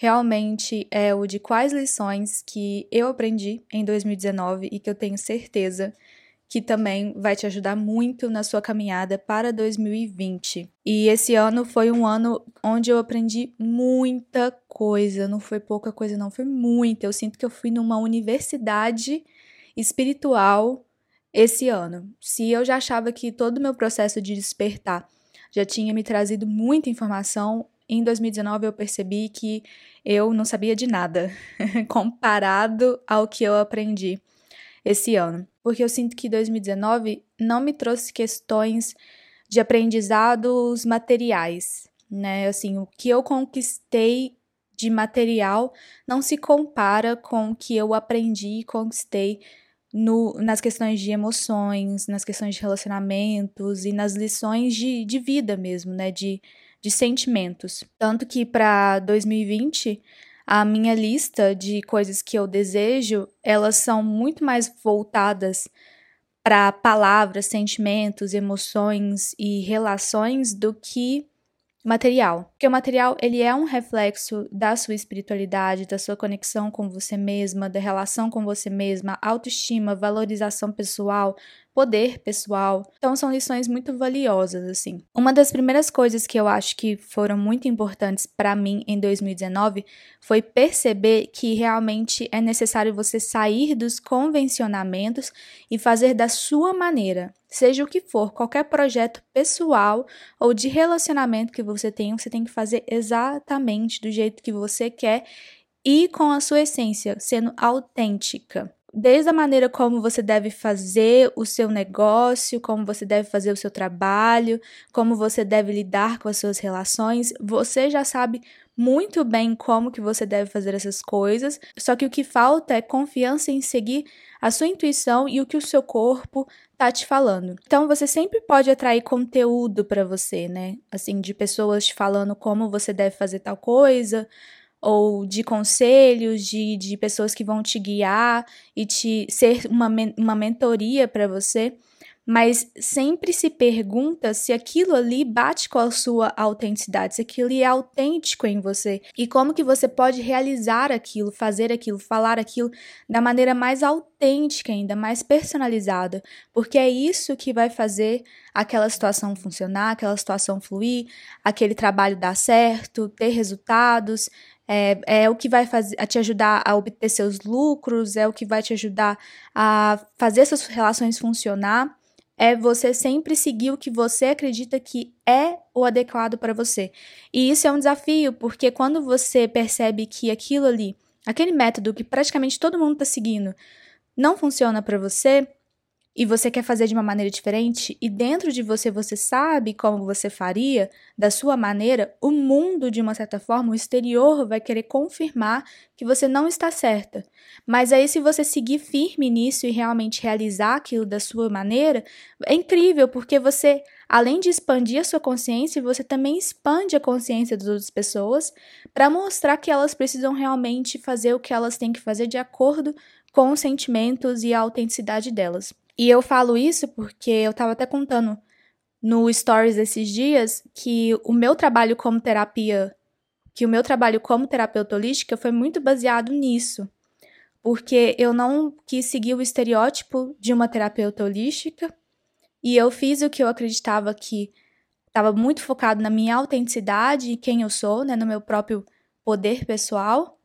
realmente é o de quais lições que eu aprendi em 2019 e que eu tenho certeza que também vai te ajudar muito na sua caminhada para 2020. E esse ano foi um ano onde eu aprendi muita coisa, não foi pouca coisa, não, foi muita. Eu sinto que eu fui numa universidade espiritual esse ano. Se eu já achava que todo o meu processo de despertar já tinha me trazido muita informação, em 2019 eu percebi que eu não sabia de nada comparado ao que eu aprendi esse ano. Porque eu sinto que 2019 não me trouxe questões de aprendizados materiais, né? Assim, o que eu conquistei de material não se compara com o que eu aprendi e conquistei no, nas questões de emoções, nas questões de relacionamentos e nas lições de, de vida mesmo, né? De, de sentimentos. Tanto que para 2020, a minha lista de coisas que eu desejo, elas são muito mais voltadas para palavras, sentimentos, emoções e relações do que material. Porque o material, ele é um reflexo da sua espiritualidade, da sua conexão com você mesma, da relação com você mesma, autoestima, valorização pessoal, poder pessoal. Então são lições muito valiosas assim. Uma das primeiras coisas que eu acho que foram muito importantes para mim em 2019 foi perceber que realmente é necessário você sair dos convencionamentos e fazer da sua maneira. Seja o que for, qualquer projeto pessoal ou de relacionamento que você tenha, você tem que fazer exatamente do jeito que você quer e com a sua essência, sendo autêntica. Desde a maneira como você deve fazer o seu negócio, como você deve fazer o seu trabalho, como você deve lidar com as suas relações, você já sabe muito bem como que você deve fazer essas coisas, só que o que falta é confiança em seguir a sua intuição e o que o seu corpo tá te falando. Então você sempre pode atrair conteúdo para você, né? Assim, de pessoas te falando como você deve fazer tal coisa, ou de conselhos, de, de pessoas que vão te guiar e te ser uma, uma mentoria para você, mas sempre se pergunta se aquilo ali bate com a sua autenticidade, se aquilo é autêntico em você. E como que você pode realizar aquilo, fazer aquilo, falar aquilo da maneira mais autêntica ainda, mais personalizada, porque é isso que vai fazer aquela situação funcionar, aquela situação fluir, aquele trabalho dar certo, ter resultados, é, é o que vai fazer, te ajudar a obter seus lucros, é o que vai te ajudar a fazer suas relações funcionar. É você sempre seguir o que você acredita que é o adequado para você. E isso é um desafio, porque quando você percebe que aquilo ali, aquele método que praticamente todo mundo está seguindo, não funciona para você, e você quer fazer de uma maneira diferente e dentro de você você sabe como você faria da sua maneira, o mundo de uma certa forma, o exterior vai querer confirmar que você não está certa. Mas aí se você seguir firme nisso e realmente realizar aquilo da sua maneira, é incrível porque você além de expandir a sua consciência, você também expande a consciência das outras pessoas para mostrar que elas precisam realmente fazer o que elas têm que fazer de acordo com os sentimentos e a autenticidade delas. E eu falo isso porque eu estava até contando no Stories esses dias que o meu trabalho como terapia que o meu trabalho como terapeuta holística foi muito baseado nisso. Porque eu não quis seguir o estereótipo de uma terapeuta holística e eu fiz o que eu acreditava que estava muito focado na minha autenticidade e quem eu sou, né, no meu próprio poder pessoal.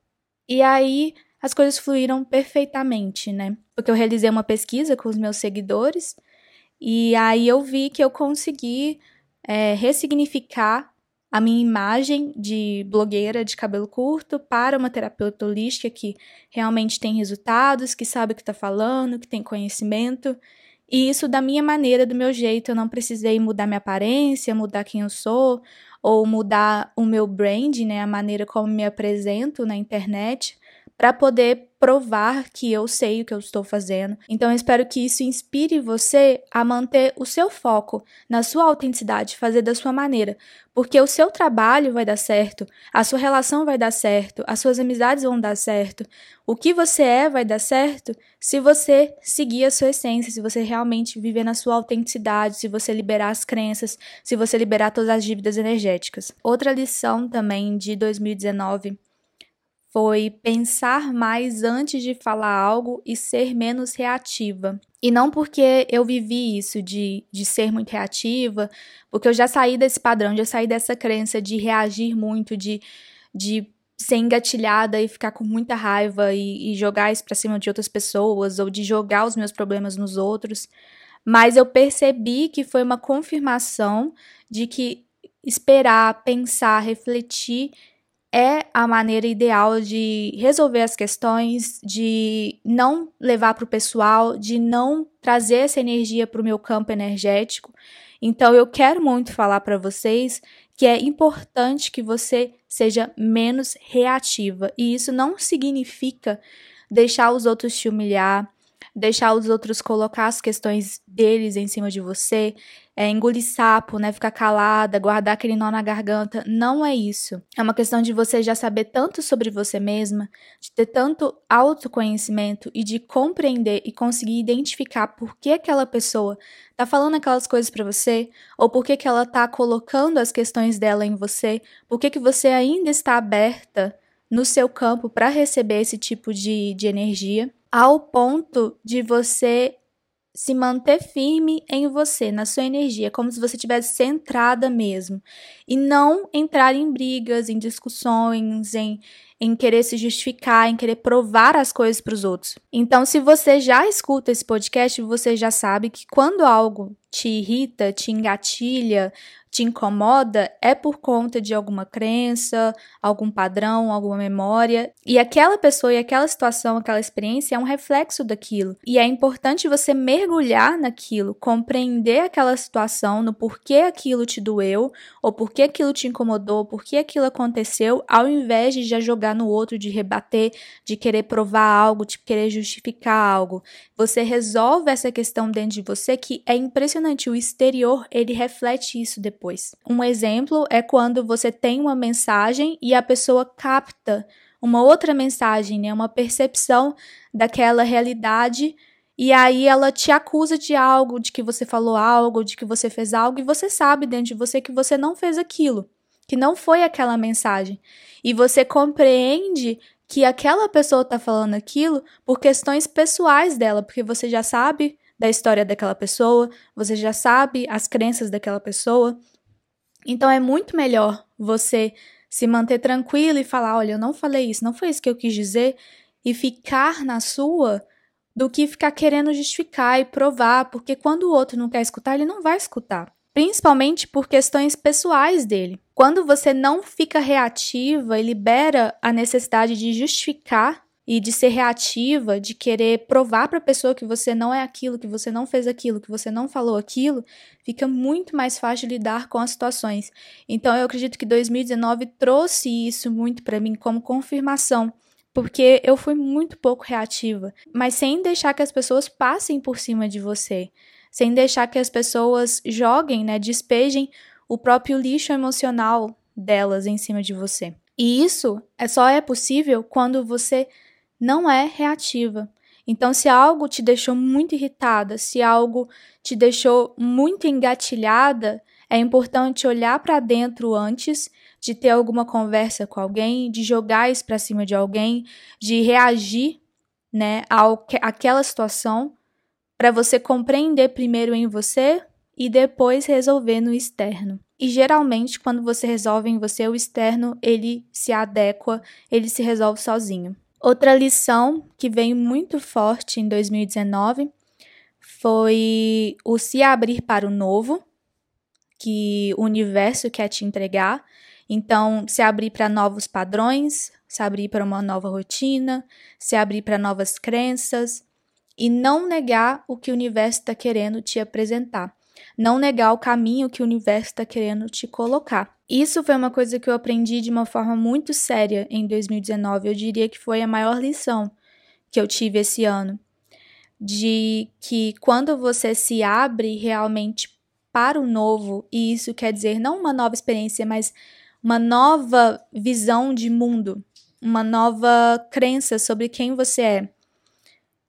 E aí as coisas fluíram perfeitamente, né? Porque eu realizei uma pesquisa com os meus seguidores e aí eu vi que eu consegui é, ressignificar a minha imagem de blogueira de cabelo curto para uma terapeuta holística que realmente tem resultados, que sabe o que está falando, que tem conhecimento. E isso da minha maneira, do meu jeito. Eu não precisei mudar minha aparência, mudar quem eu sou, ou mudar o meu brand, né, a maneira como me apresento na internet, para poder provar que eu sei o que eu estou fazendo. Então eu espero que isso inspire você a manter o seu foco na sua autenticidade, fazer da sua maneira, porque o seu trabalho vai dar certo, a sua relação vai dar certo, as suas amizades vão dar certo. O que você é vai dar certo se você seguir a sua essência, se você realmente viver na sua autenticidade, se você liberar as crenças, se você liberar todas as dívidas energéticas. Outra lição também de 2019 foi pensar mais antes de falar algo e ser menos reativa. E não porque eu vivi isso de, de ser muito reativa, porque eu já saí desse padrão, já saí dessa crença de reagir muito, de, de ser engatilhada e ficar com muita raiva e, e jogar isso pra cima de outras pessoas, ou de jogar os meus problemas nos outros. Mas eu percebi que foi uma confirmação de que esperar, pensar, refletir é a maneira ideal de resolver as questões, de não levar para o pessoal, de não trazer essa energia para o meu campo energético. Então, eu quero muito falar para vocês que é importante que você seja menos reativa. E isso não significa deixar os outros te humilhar, deixar os outros colocar as questões deles em cima de você, é, engolir sapo, né, ficar calada, guardar aquele nó na garganta. Não é isso. É uma questão de você já saber tanto sobre você mesma, de ter tanto autoconhecimento e de compreender e conseguir identificar por que aquela pessoa tá falando aquelas coisas para você, ou por que, que ela tá colocando as questões dela em você, por que, que você ainda está aberta no seu campo para receber esse tipo de, de energia, ao ponto de você se manter firme em você, na sua energia, como se você tivesse centrada mesmo. E não entrar em brigas, em discussões, em, em querer se justificar, em querer provar as coisas para os outros. Então, se você já escuta esse podcast, você já sabe que quando algo te irrita, te engatilha, te incomoda é por conta de alguma crença, algum padrão, alguma memória. E aquela pessoa e aquela situação, aquela experiência é um reflexo daquilo. E é importante você mergulhar naquilo, compreender aquela situação, no porquê aquilo te doeu, ou porquê aquilo te incomodou, porquê aquilo aconteceu, ao invés de já jogar no outro, de rebater, de querer provar algo, de querer justificar algo. Você resolve essa questão dentro de você que é impressionante. O exterior, ele reflete isso depois depois. Um exemplo é quando você tem uma mensagem e a pessoa capta uma outra mensagem, né, uma percepção daquela realidade e aí ela te acusa de algo, de que você falou algo, de que você fez algo e você sabe dentro de você que você não fez aquilo, que não foi aquela mensagem. E você compreende que aquela pessoa está falando aquilo por questões pessoais dela, porque você já sabe da história daquela pessoa, você já sabe as crenças daquela pessoa, então é muito melhor você se manter tranquilo e falar: olha, eu não falei isso, não foi isso que eu quis dizer, e ficar na sua, do que ficar querendo justificar e provar, porque quando o outro não quer escutar, ele não vai escutar. Principalmente por questões pessoais dele. Quando você não fica reativa e libera a necessidade de justificar e de ser reativa, de querer provar para a pessoa que você não é aquilo, que você não fez aquilo, que você não falou aquilo, fica muito mais fácil lidar com as situações. Então eu acredito que 2019 trouxe isso muito para mim como confirmação, porque eu fui muito pouco reativa, mas sem deixar que as pessoas passem por cima de você, sem deixar que as pessoas joguem, né, despejem o próprio lixo emocional delas em cima de você. E isso é só é possível quando você não é reativa. Então, se algo te deixou muito irritada, se algo te deixou muito engatilhada, É importante olhar para dentro antes de ter alguma conversa com alguém, de jogar isso para cima de alguém, de reagir, né, ao, àquela situação, para você compreender primeiro em você e depois resolver no externo. E geralmente, quando você resolve em você, o externo ele se adequa, ele se resolve sozinho. Outra lição que veio muito forte em 2019 foi o se abrir para o novo, que o universo quer te entregar. Então, se abrir para novos padrões, se abrir para uma nova rotina, se abrir para novas crenças e não negar o que o universo está querendo te apresentar. Não negar o caminho que o universo está querendo te colocar. Isso foi uma coisa que eu aprendi de uma forma muito séria em 2019. Eu diria que foi a maior lição que eu tive esse ano. De que quando você se abre realmente para o novo, e isso quer dizer não uma nova experiência, mas uma nova visão de mundo, uma nova crença sobre quem você é.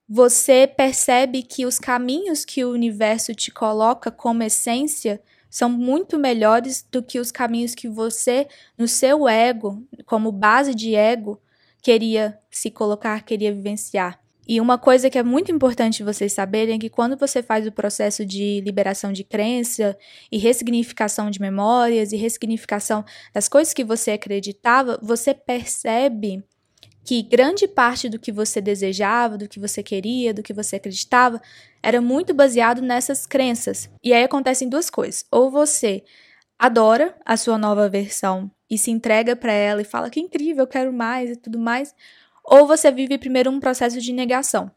Você percebe que os caminhos que o universo te coloca como essência são muito melhores do que os caminhos que você, no seu ego, como base de ego, queria se colocar, queria vivenciar. E uma coisa que é muito importante vocês saberem é que quando você faz o processo de liberação de crença e ressignificação de memórias e ressignificação das coisas que você acreditava, você percebe que grande parte do que você desejava, do que você queria, do que você acreditava, era muito baseado nessas crenças. E aí acontecem duas coisas. Ou você adora a sua nova versão e se entrega para ela e fala que incrível, eu quero mais e tudo mais, ou você vive primeiro um processo de negação.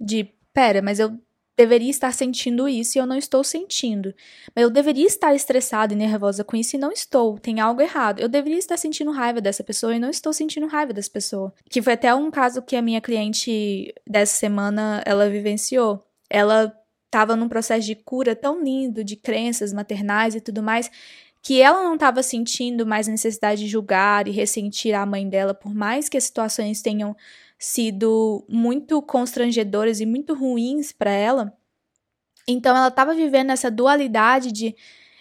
De, pera, mas eu deveria estar sentindo isso e eu não estou sentindo. Mas eu deveria estar estressada e nervosa com isso e não estou. Tem algo errado. Eu deveria estar sentindo raiva dessa pessoa e não estou sentindo raiva dessa pessoa. Que foi até um caso que a minha cliente dessa semana ela vivenciou. Ela estava num processo de cura tão lindo de crenças maternais e tudo mais que ela não estava sentindo mais necessidade de julgar e ressentir a mãe dela, por mais que as situações tenham sido muito constrangedoras e muito ruins para ela. Então ela estava vivendo essa dualidade de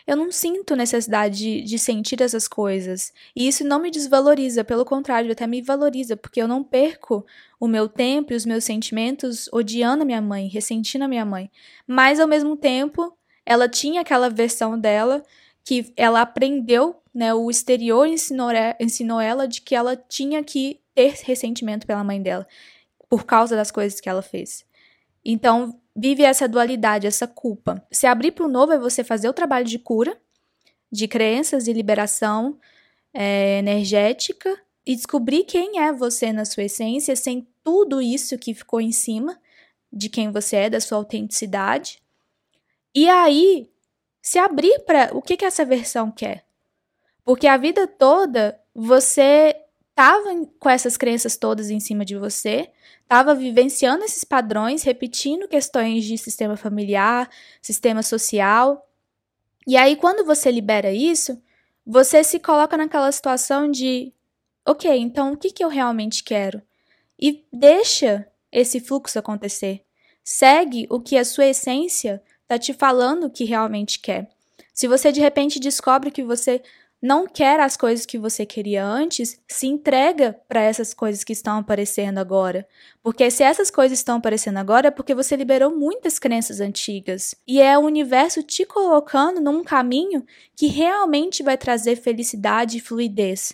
eu não sinto necessidade de, de, sentir essas coisas. E isso não me desvaloriza, pelo contrário, até me valoriza, porque eu não perco o meu tempo e os meus sentimentos odiando a minha mãe, ressentindo a minha mãe. Mas ao mesmo tempo, ela tinha aquela versão dela que ela aprendeu, né, o exterior ensinou, ensinou ela de que ela tinha que ter ressentimento pela mãe dela, por causa das coisas que ela fez. Então, vive essa dualidade, essa culpa. Se abrir para o novo é você fazer o trabalho de cura, de crenças e liberação é, energética e descobrir quem é você na sua essência, sem tudo isso que ficou em cima de quem você é, da sua autenticidade. E aí, se abrir para o que, que essa versão quer. Porque a vida toda você estava com essas crenças todas em cima de você, estava vivenciando esses padrões, repetindo questões de sistema familiar, sistema social. E aí, quando você libera isso, você se coloca naquela situação de: ok, então o que, que eu realmente quero? E deixa esse fluxo acontecer. Segue o que a sua essência está te falando o que realmente quer. Se você de repente descobre que você não quer as coisas que você queria antes, se entrega para essas coisas que estão aparecendo agora. Porque se essas coisas estão aparecendo agora é porque você liberou muitas crenças antigas. E é o universo te colocando num caminho que realmente vai trazer felicidade e fluidez.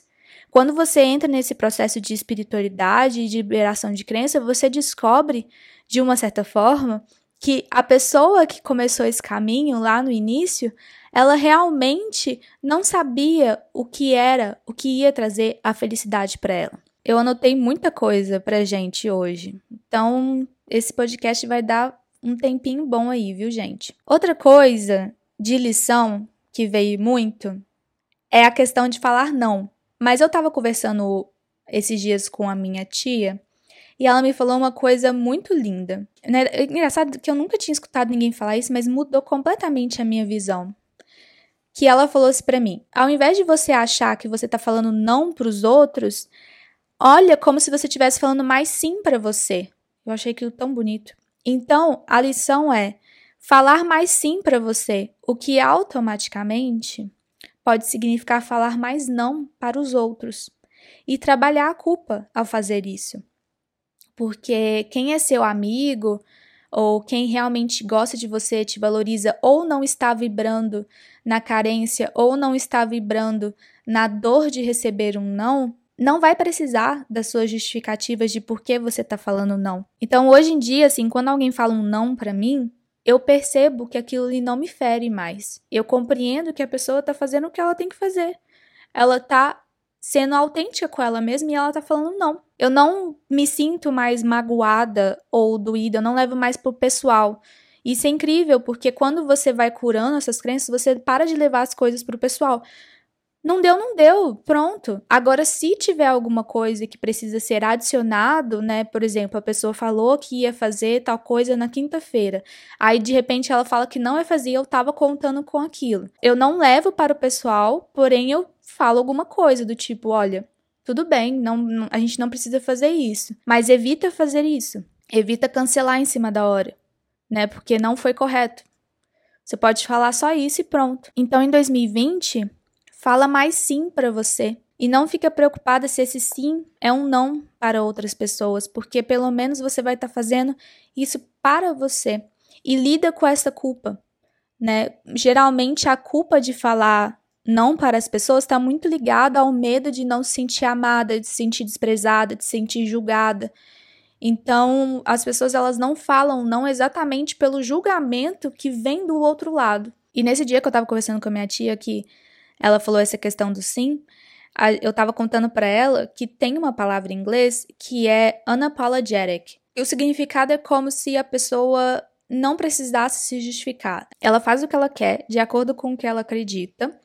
Quando você entra nesse processo de espiritualidade e de liberação de crença, você descobre, de uma certa forma, que a pessoa que começou esse caminho lá no início, ela realmente não sabia o que era, o que ia trazer a felicidade para ela. Eu anotei muita coisa pra gente hoje. Então, esse podcast vai dar um tempinho bom aí, viu, gente? Outra coisa de lição que veio muito é a questão de falar não. Mas eu tava conversando esses dias com a minha tia e ela me falou uma coisa muito linda. Né? É engraçado que eu nunca tinha escutado ninguém falar isso, mas mudou completamente a minha visão. Que ela falou assim para mim: ao invés de você achar que você tá falando não para os outros, olha como se você estivesse falando mais sim para você. Eu achei aquilo tão bonito. Então, a lição é: Falar mais sim para você, o que automaticamente pode significar falar mais não para os outros e trabalhar a culpa ao fazer isso. Porque quem é seu amigo ou quem realmente gosta de você, te valoriza ou não está vibrando na carência ou não está vibrando na dor de receber um não, não vai precisar das suas justificativas de por que você está falando não. Então, hoje em dia, assim, quando alguém fala um não para mim, eu percebo que aquilo ali não me fere mais. Eu compreendo que a pessoa está fazendo o que ela tem que fazer. Ela está sendo autêntica com ela mesma e ela tá falando não. Eu não me sinto mais magoada ou doída, eu não levo mais pro pessoal. Isso é incrível, porque quando você vai curando essas crenças, você para de levar as coisas pro pessoal. Não deu, não deu, pronto. Agora, se tiver alguma coisa que precisa ser adicionado, né? Por exemplo, a pessoa falou que ia fazer tal coisa na quinta-feira. Aí, de repente, ela fala que não ia fazer, eu tava contando com aquilo. Eu não levo para o pessoal, porém eu fala alguma coisa do tipo, olha, tudo bem, não, a gente não precisa fazer isso, mas evita fazer isso. Evita cancelar em cima da hora, né? Porque não foi correto. Você pode falar só isso e pronto. Então, em 2020, fala mais sim para você. E não fica preocupada se esse sim é um não para outras pessoas, porque pelo menos você vai estar tá fazendo isso para você. E lida com essa culpa, né? Geralmente a culpa de falar não para as pessoas está muito ligada ao medo de não se sentir amada, de se sentir desprezada, de se sentir julgada. Então, as pessoas elas não falam não exatamente pelo julgamento que vem do outro lado. E nesse dia que eu estava conversando com a minha tia que ela falou essa questão do sim, eu estava contando para ela que tem uma palavra em inglês que é unapologetic. E o significado é como se a pessoa não precisasse se justificar. Ela faz o que ela quer, de acordo com o que ela acredita,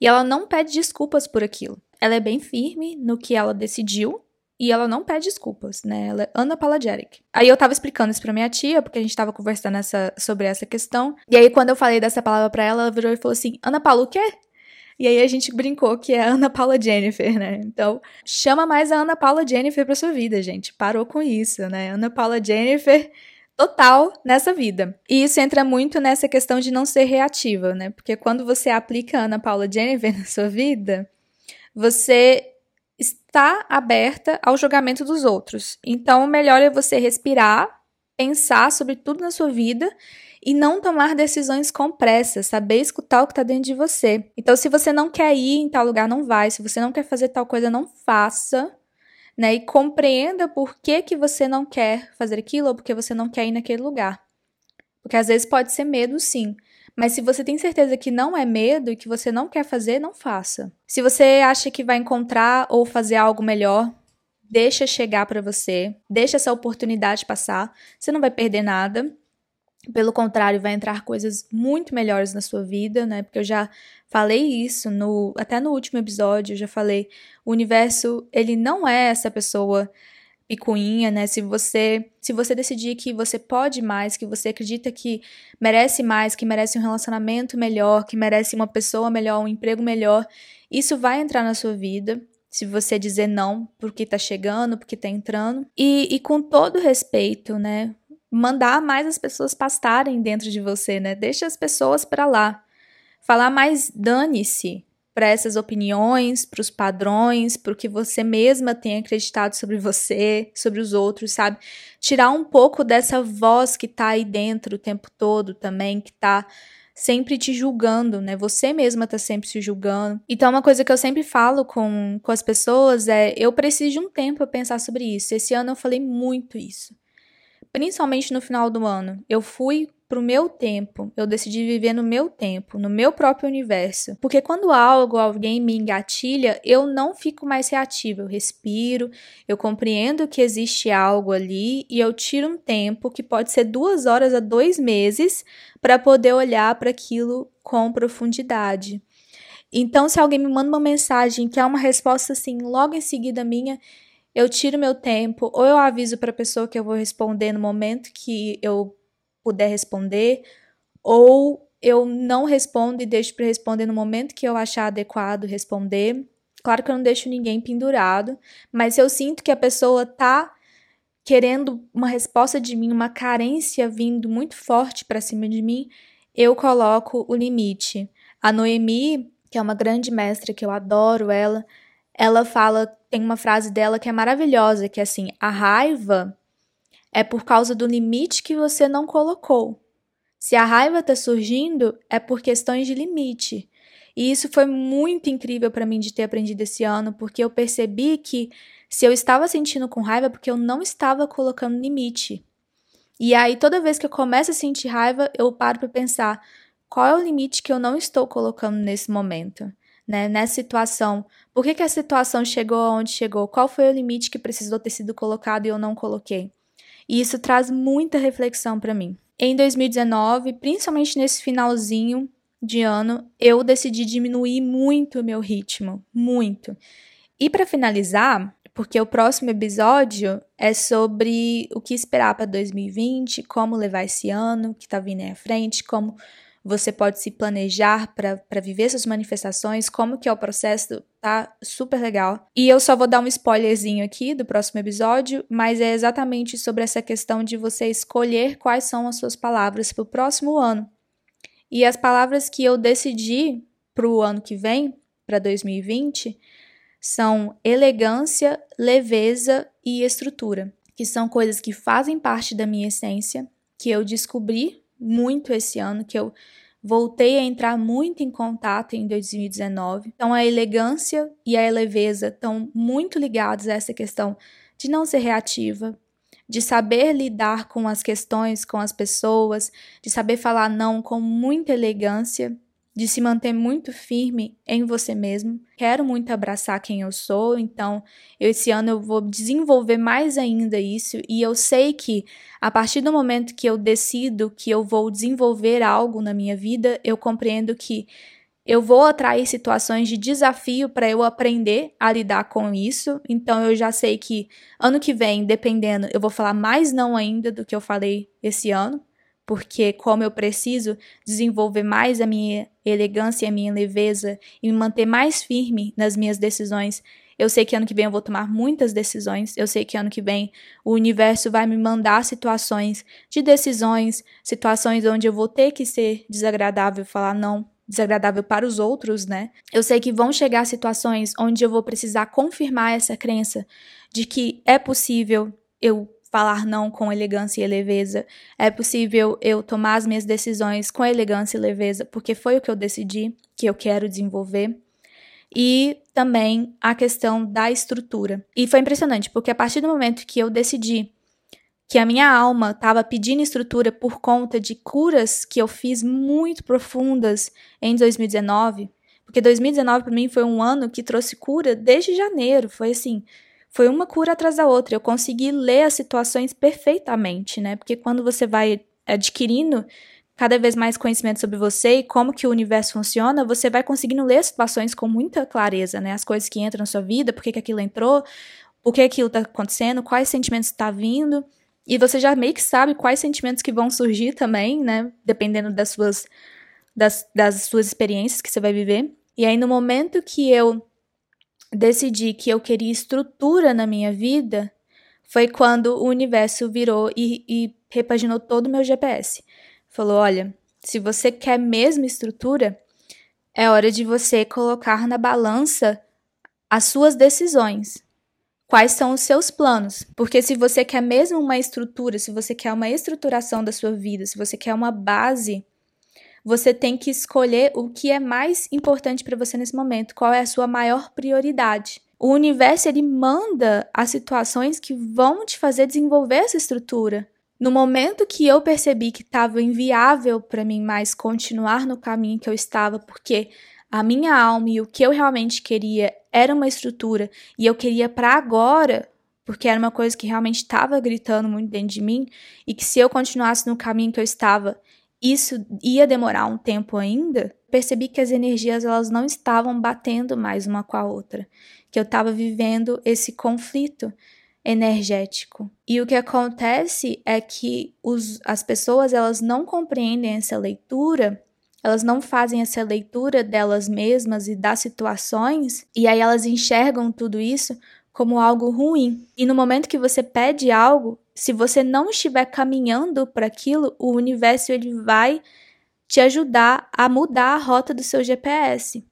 e ela não pede desculpas por aquilo. Ela é bem firme no que ela decidiu e ela não pede desculpas, né? Ela é unapologetic. Aí eu tava explicando isso pra minha tia, porque a gente tava conversando essa, sobre essa questão. E aí, quando eu falei dessa palavra pra ela, ela virou e falou assim: Ana Paula, o quê? E aí a gente brincou que é Ana Paula Jennifer, né? Então, chama mais a Ana Paula Jennifer pra sua vida, gente. Parou com isso, né? Ana Paula Jennifer total nessa vida. E isso entra muito nessa questão de não ser reativa, né? Porque quando você aplica Ana Paula Jennifer na sua vida, você está aberta ao julgamento dos outros. Então, o melhor é você respirar, pensar sobre tudo na sua vida e não tomar decisões com pressa, saber escutar o que está dentro de você. Então, se você não quer ir em tal lugar, não vai. Se você não quer fazer tal coisa, não faça né? E compreenda por que, que você não quer fazer aquilo ou porque você não quer ir naquele lugar. Porque às vezes pode ser medo, sim. Mas se você tem certeza que não é medo e que você não quer fazer, não faça. Se você acha que vai encontrar ou fazer algo melhor, deixa chegar para você, deixa essa oportunidade passar. Você não vai perder nada. Pelo contrário, vai entrar coisas muito melhores na sua vida, né? Porque eu já falei isso no até no último episódio, eu já falei, o universo, ele não é essa pessoa picuinha, né? Se você se você decidir que você pode mais, que você acredita que merece mais, que merece um relacionamento melhor, que merece uma pessoa melhor, um emprego melhor, isso vai entrar na sua vida. Se você dizer não porque tá chegando, porque tá entrando. E, e com todo respeito, né? Mandar mais as pessoas pastarem dentro de você, né? Deixa as pessoas para lá. Falar mais dane-se para essas opiniões, para os padrões, para o que você mesma tem acreditado sobre você, sobre os outros, sabe? Tirar um pouco dessa voz que tá aí dentro o tempo todo também, que tá sempre te julgando, né? Você mesma tá sempre se julgando. Então, uma coisa que eu sempre falo com, com as pessoas é: eu preciso de um tempo para pensar sobre isso. Esse ano eu falei muito isso principalmente no final do ano, eu fui pro meu tempo, eu decidi viver no meu tempo, no meu próprio universo. Porque quando algo, alguém me engatilha, eu não fico mais reativa, eu respiro, eu compreendo que existe algo ali e eu tiro um tempo, que pode ser duas horas a dois meses, para poder olhar para aquilo com profundidade. Então, se alguém me manda uma mensagem que é uma resposta assim, logo em seguida minha, eu tiro meu tempo, ou eu aviso para a pessoa que eu vou responder no momento que eu puder responder, ou eu não respondo e deixo para responder no momento que eu achar adequado responder. Claro que eu não deixo ninguém pendurado, mas se eu sinto que a pessoa tá querendo uma resposta de mim, uma carência vindo muito forte para cima de mim, eu coloco o limite. A Noemi, que é uma grande mestra que eu adoro ela, ela fala, tem uma frase dela que é maravilhosa, que é assim: a raiva é por causa do limite que você não colocou. Se a raiva está surgindo, é por questões de limite. E isso foi muito incrível para mim de ter aprendido esse ano, porque eu percebi que se eu estava sentindo com raiva, é porque eu não estava colocando limite. E aí, toda vez que eu começo a sentir raiva, eu paro para pensar qual é o limite que eu não estou colocando nesse momento, né? Nessa situação. Por que, que a situação chegou aonde chegou? Qual foi o limite que precisou ter sido colocado e eu não coloquei? E isso traz muita reflexão para mim. Em 2019, principalmente nesse finalzinho, de ano, eu decidi diminuir muito o meu ritmo, muito. E para finalizar, porque o próximo episódio é sobre o que esperar para 2020, como levar esse ano que está vindo aí à frente, como você pode se planejar para viver suas manifestações, como que é o processo, tá super legal. E eu só vou dar um spoilerzinho aqui do próximo episódio, mas é exatamente sobre essa questão de você escolher quais são as suas palavras para o próximo ano. E as palavras que eu decidi para o ano que vem, para 2020, são elegância, leveza e estrutura, que são coisas que fazem parte da minha essência, que eu descobri muito esse ano, que eu voltei a entrar muito em contato em 2019. Então, a elegância e a leveza estão muito ligados a essa questão de não ser reativa, de saber lidar com as questões, com as pessoas, de saber falar não com muita elegância, de se manter muito firme em você mesmo. Quero muito abraçar quem eu sou, então eu, esse ano eu vou desenvolver mais ainda isso e eu sei que a partir do momento que eu decido que eu vou desenvolver algo na minha vida, eu compreendo que eu vou atrair situações de desafio para eu aprender a lidar com isso. Então eu já sei que ano que vem, dependendo, eu vou falar mais não ainda do que eu falei esse ano, porque como eu preciso desenvolver mais a minha elegância e a minha leveza e me manter mais firme nas minhas decisões, eu sei que ano que vem eu vou tomar muitas decisões. Eu sei que ano que vem o universo vai me mandar situações de decisões, situações onde eu vou ter que ser desagradável, falar não, desagradável para os outros, né? Eu sei que vão chegar situações onde eu vou precisar confirmar essa crença de que é possível eu falar não com elegância e leveza, é possível eu tomar as minhas decisões com elegância e leveza, porque foi o que eu decidi que eu quero desenvolver. E também a questão da estrutura. E foi impressionante, porque a partir do momento que eu decidi que a minha alma estava pedindo estrutura por conta de curas que eu fiz muito profundas em 2019, porque 2019 para mim foi um ano que trouxe cura desde janeiro, foi assim, foi uma cura atrás da outra. Eu consegui ler as situações perfeitamente, né? Porque quando você vai adquirindo cada vez mais conhecimento sobre você e como que o universo funciona, você vai conseguindo ler as situações com muita clareza, né? As coisas que entram na sua vida, por que, que aquilo entrou, por que aquilo está acontecendo, quais sentimentos está vindo. E você já meio que sabe quais sentimentos que vão surgir também, né? Dependendo das suas, das, das suas experiências que você vai viver. E aí, no momento que eu decidi que eu queria estrutura na minha vida, foi quando o universo virou e, e repaginou todo o meu GPS. Falou: olha, se você quer mesmo estrutura, é hora de você colocar na balança as suas decisões. Quais são os seus planos? Porque se você quer mesmo uma estrutura, se você quer uma estruturação da sua vida, se você quer uma base, você tem que escolher o que é mais importante para você nesse momento, qual é a sua maior prioridade. O universo ele manda as situações que vão te fazer desenvolver essa estrutura. No momento que eu percebi que estava inviável para mim mais continuar no caminho que eu estava, porque a minha alma e o que eu realmente queria era uma estrutura e eu queria para agora, porque era uma coisa que realmente estava gritando muito dentro de mim e que se eu continuasse no caminho que eu estava, isso ia demorar um tempo ainda. Percebi que as energias elas não estavam batendo mais uma com a outra, que eu estava vivendo esse conflito energético. E o que acontece é que os, as pessoas elas não compreendem essa leitura elas não fazem essa leitura delas mesmas e das situações, e aí elas enxergam tudo isso como algo ruim. E no momento que você pede algo, se você não estiver caminhando para aquilo, o universo ele vai te ajudar a mudar a rota do seu GPS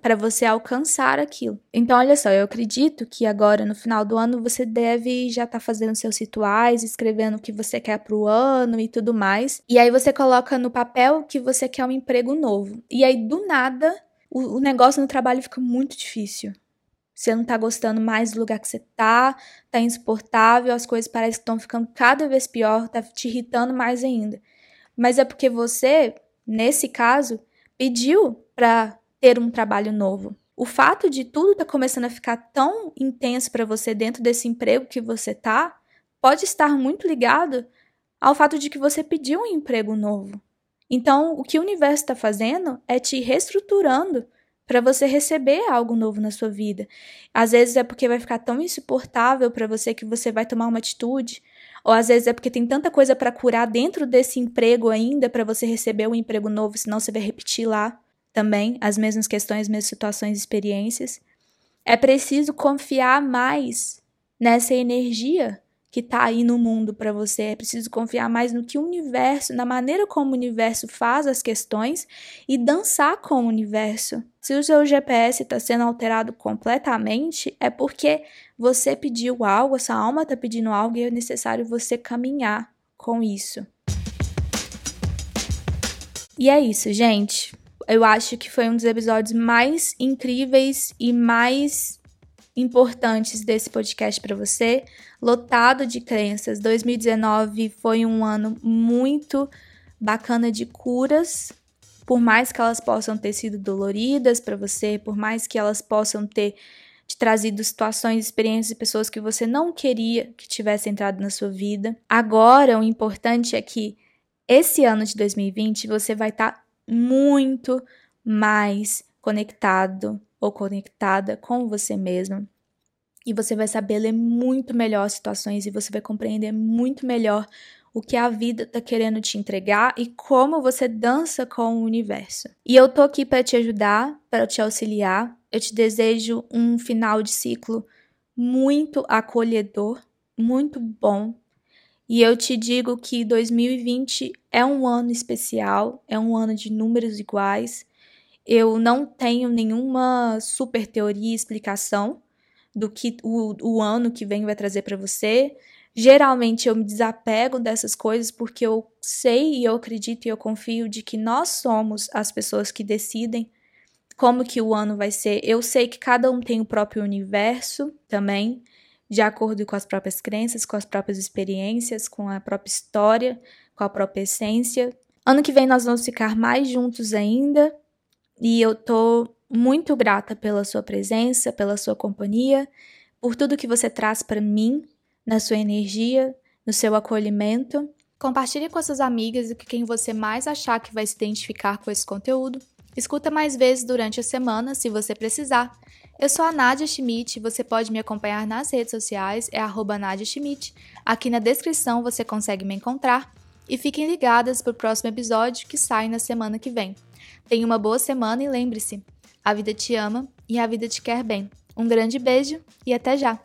para você alcançar aquilo. Então, olha só, eu acredito que agora no final do ano você deve já estar tá fazendo seus rituais, escrevendo o que você quer para o ano e tudo mais. E aí você coloca no papel que você quer um emprego novo. E aí do nada o, o negócio no trabalho fica muito difícil. Você não tá gostando mais do lugar que você tá, tá insuportável, as coisas parecem que estão ficando cada vez pior, tá te irritando mais ainda. Mas é porque você, nesse caso, pediu para ter um trabalho novo. O fato de tudo tá começando a ficar tão intenso para você dentro desse emprego que você tá, pode estar muito ligado ao fato de que você pediu um emprego novo. Então, o que o universo está fazendo é te reestruturando para você receber algo novo na sua vida. Às vezes é porque vai ficar tão insuportável para você que você vai tomar uma atitude, ou às vezes é porque tem tanta coisa para curar dentro desse emprego ainda para você receber um emprego novo, senão você vai repetir lá também as mesmas questões, as mesmas situações, experiências. É preciso confiar mais nessa energia que está aí no mundo para você. É preciso confiar mais no que o universo, na maneira como o universo faz as questões e dançar com o universo. Se o seu GPS está sendo alterado completamente, é porque você pediu algo, essa alma está pedindo algo e é necessário você caminhar com isso. E é isso, gente eu acho que foi um dos episódios mais incríveis e mais importantes desse podcast para você, lotado de crenças. 2019 foi um ano muito bacana de curas, por mais que elas possam ter sido doloridas para você, por mais que elas possam ter te trazido situações, experiências e pessoas que você não queria que tivesse entrado na sua vida. Agora, o importante é que esse ano de 2020 você vai estar tá muito mais conectado ou conectada com você mesmo. E você vai saber ler muito melhor as situações e você vai compreender muito melhor o que a vida está querendo te entregar e como você dança com o universo. E eu tô aqui para te ajudar, para te auxiliar. Eu te desejo um final de ciclo muito acolhedor, muito bom, e eu te digo que 2020 é um ano especial, é um ano de números iguais. Eu não tenho nenhuma super teoria e explicação do que o, o ano que vem vai trazer para você. Geralmente eu me desapego dessas coisas porque eu sei e eu acredito e eu confio de que nós somos as pessoas que decidem como que o ano vai ser. Eu sei que cada um tem o próprio universo também de acordo com as próprias crenças, com as próprias experiências, com a própria história, com a própria essência. Ano que vem nós vamos ficar mais juntos ainda e eu tô muito grata pela sua presença, pela sua companhia, por tudo que você traz para mim, na sua energia, no seu acolhimento. Compartilhe com suas amigas e com quem você mais achar que vai se identificar com esse conteúdo. Escuta mais vezes durante a semana, se você precisar. Eu sou a Nadia Schmidt, você pode me acompanhar nas redes sociais, é arroba Nadia Schmidt. Aqui na descrição você consegue me encontrar. E fiquem ligadas para o próximo episódio que sai na semana que vem. Tenha uma boa semana e lembre-se: a vida te ama e a vida te quer bem. Um grande beijo e até já!